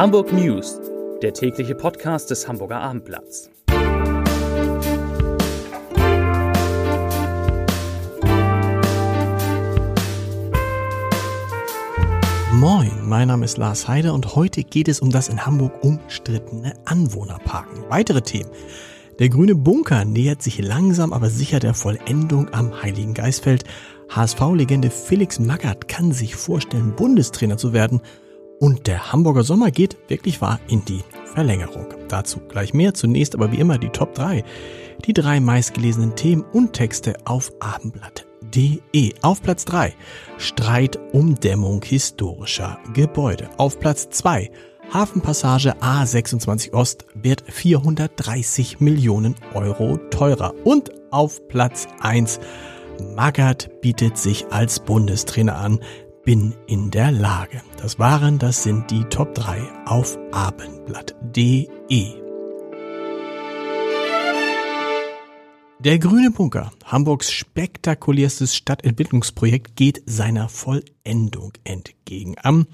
Hamburg News, der tägliche Podcast des Hamburger Abendblatts. Moin, mein Name ist Lars Heider und heute geht es um das in Hamburg umstrittene Anwohnerparken. Weitere Themen. Der grüne Bunker nähert sich langsam aber sicher der Vollendung am Heiligen Geistfeld. HSV-Legende Felix Magath kann sich vorstellen, Bundestrainer zu werden. Und der Hamburger Sommer geht wirklich wahr in die Verlängerung. Dazu gleich mehr. Zunächst aber wie immer die Top 3. Die drei meistgelesenen Themen und Texte auf abendblatt.de. Auf Platz 3 Streit um Dämmung historischer Gebäude. Auf Platz 2 Hafenpassage A26 Ost wird 430 Millionen Euro teurer. Und auf Platz 1 Magath bietet sich als Bundestrainer an bin in der Lage. Das waren, das sind die Top 3 auf abendblatt.de. Der Grüne Bunker, Hamburgs spektakulärstes Stadtentwicklungsprojekt, geht seiner Vollendung entgegen. Am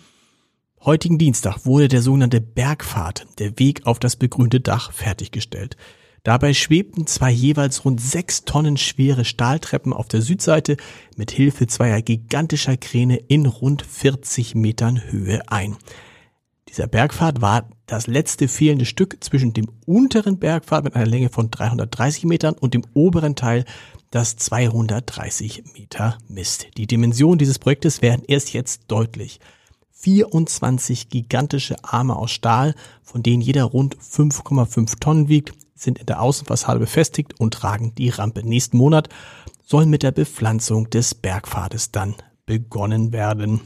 heutigen Dienstag wurde der sogenannte Bergpfad, der Weg auf das begrünte Dach, fertiggestellt. Dabei schwebten zwei jeweils rund sechs Tonnen schwere Stahltreppen auf der Südseite mit Hilfe zweier gigantischer Kräne in rund 40 Metern Höhe ein. Dieser Bergpfad war das letzte fehlende Stück zwischen dem unteren Bergpfad mit einer Länge von 330 Metern und dem oberen Teil, das 230 Meter misst. Die Dimensionen dieses Projektes werden erst jetzt deutlich. 24 gigantische Arme aus Stahl, von denen jeder rund 5,5 Tonnen wiegt, sind in der Außenfassade befestigt und tragen die Rampe. Nächsten Monat soll mit der Bepflanzung des Bergpfades dann begonnen werden.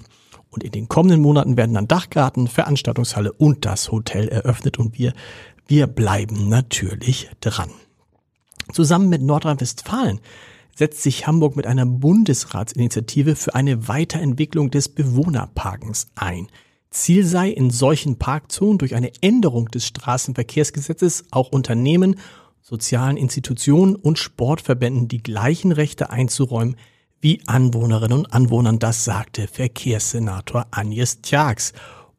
Und in den kommenden Monaten werden dann Dachgarten, Veranstaltungshalle und das Hotel eröffnet und wir, wir bleiben natürlich dran. Zusammen mit Nordrhein-Westfalen setzt sich Hamburg mit einer Bundesratsinitiative für eine Weiterentwicklung des Bewohnerparkens ein. Ziel sei, in solchen Parkzonen durch eine Änderung des Straßenverkehrsgesetzes auch Unternehmen, sozialen Institutionen und Sportverbänden die gleichen Rechte einzuräumen wie Anwohnerinnen und Anwohnern. Das sagte Verkehrssenator Agnes Tjax.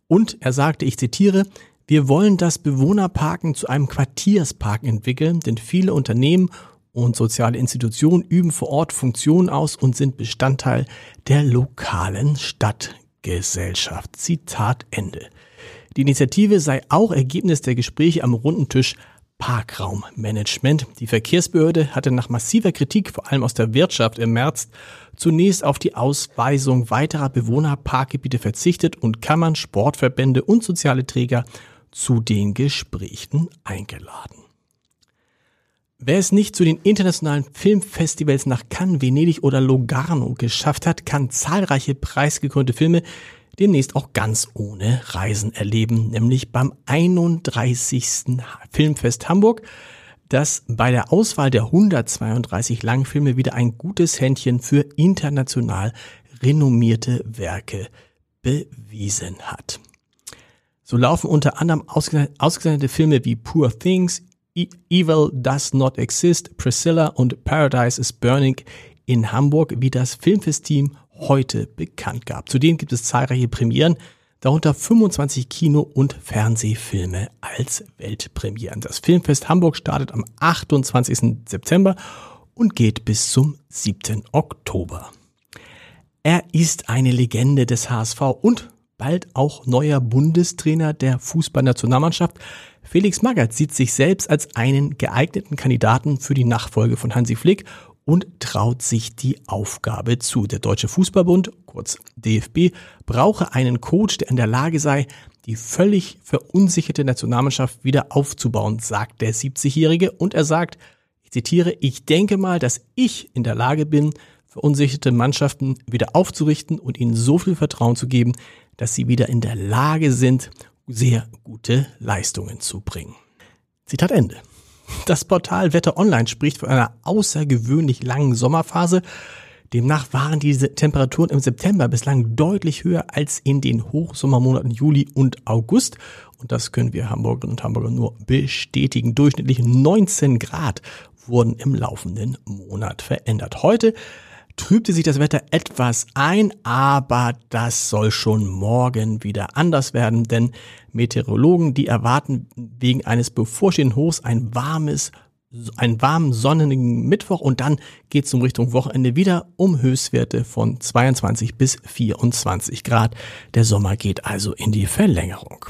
Und er sagte, ich zitiere, wir wollen das Bewohnerparken zu einem Quartiersparken entwickeln, denn viele Unternehmen und soziale Institutionen üben vor Ort Funktionen aus und sind Bestandteil der lokalen Stadt. Gesellschaft. Zitat Ende. Die Initiative sei auch Ergebnis der Gespräche am runden Tisch Parkraummanagement. Die Verkehrsbehörde hatte nach massiver Kritik, vor allem aus der Wirtschaft im März, zunächst auf die Ausweisung weiterer Bewohnerparkgebiete verzichtet und Kammern, Sportverbände und soziale Träger zu den Gesprächen eingeladen. Wer es nicht zu den internationalen Filmfestivals nach Cannes, Venedig oder Locarno geschafft hat, kann zahlreiche preisgekrönte Filme demnächst auch ganz ohne Reisen erleben, nämlich beim 31. Filmfest Hamburg, das bei der Auswahl der 132 Langfilme wieder ein gutes Händchen für international renommierte Werke bewiesen hat. So laufen unter anderem ausgezeichnete Filme wie Poor Things, Evil Does Not Exist, Priscilla und Paradise is Burning in Hamburg, wie das Filmfest-Team heute bekannt gab. Zudem gibt es zahlreiche Premieren, darunter 25 Kino- und Fernsehfilme als Weltpremieren. Das Filmfest Hamburg startet am 28. September und geht bis zum 7. Oktober. Er ist eine Legende des HSV und bald auch neuer Bundestrainer der Fußballnationalmannschaft. Felix Magath sieht sich selbst als einen geeigneten Kandidaten für die Nachfolge von Hansi Flick und traut sich die Aufgabe zu. Der Deutsche Fußballbund, kurz DFB, brauche einen Coach, der in der Lage sei, die völlig verunsicherte Nationalmannschaft wieder aufzubauen, sagt der 70-Jährige. Und er sagt, ich zitiere, ich denke mal, dass ich in der Lage bin, verunsicherte Mannschaften wieder aufzurichten und ihnen so viel Vertrauen zu geben, dass sie wieder in der Lage sind, sehr gute Leistungen zu bringen. Zitat Ende. Das Portal Wetter Online spricht von einer außergewöhnlich langen Sommerphase. Demnach waren diese Temperaturen im September bislang deutlich höher als in den Hochsommermonaten Juli und August. Und das können wir Hamburgerinnen und Hamburger nur bestätigen. Durchschnittlich 19 Grad wurden im laufenden Monat verändert. Heute trübte sich das Wetter etwas ein, aber das soll schon morgen wieder anders werden, denn Meteorologen, die erwarten wegen eines bevorstehenden Hochs ein warmes, einen warmen, sonnigen Mittwoch und dann geht es um Richtung Wochenende wieder um Höchstwerte von 22 bis 24 Grad. Der Sommer geht also in die Verlängerung.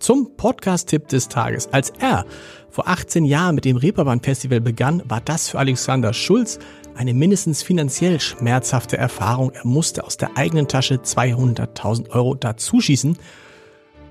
Zum Podcast-Tipp des Tages. Als er vor 18 Jahren mit dem Reeperbahn Festival begann, war das für Alexander Schulz eine mindestens finanziell schmerzhafte Erfahrung. Er musste aus der eigenen Tasche 200.000 Euro dazuschießen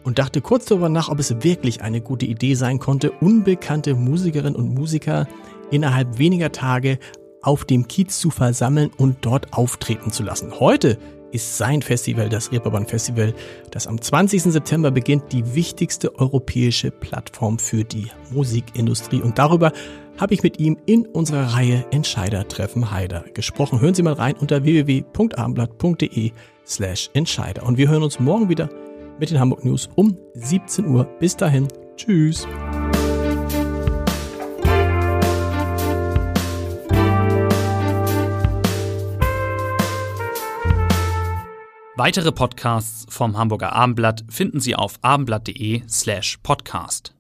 und dachte kurz darüber nach, ob es wirklich eine gute Idee sein konnte, unbekannte Musikerinnen und Musiker innerhalb weniger Tage auf dem Kiez zu versammeln und dort auftreten zu lassen. Heute ist sein Festival, das Reeperbahn Festival, das am 20. September beginnt, die wichtigste europäische Plattform für die Musikindustrie. Und darüber habe ich mit ihm in unserer Reihe Entscheider treffen Heider gesprochen. Hören Sie mal rein unter www.abendblatt.de slash Entscheider. Und wir hören uns morgen wieder mit den Hamburg News um 17 Uhr. Bis dahin. Tschüss. Weitere Podcasts vom Hamburger Abendblatt finden Sie auf abendblatt.de slash podcast.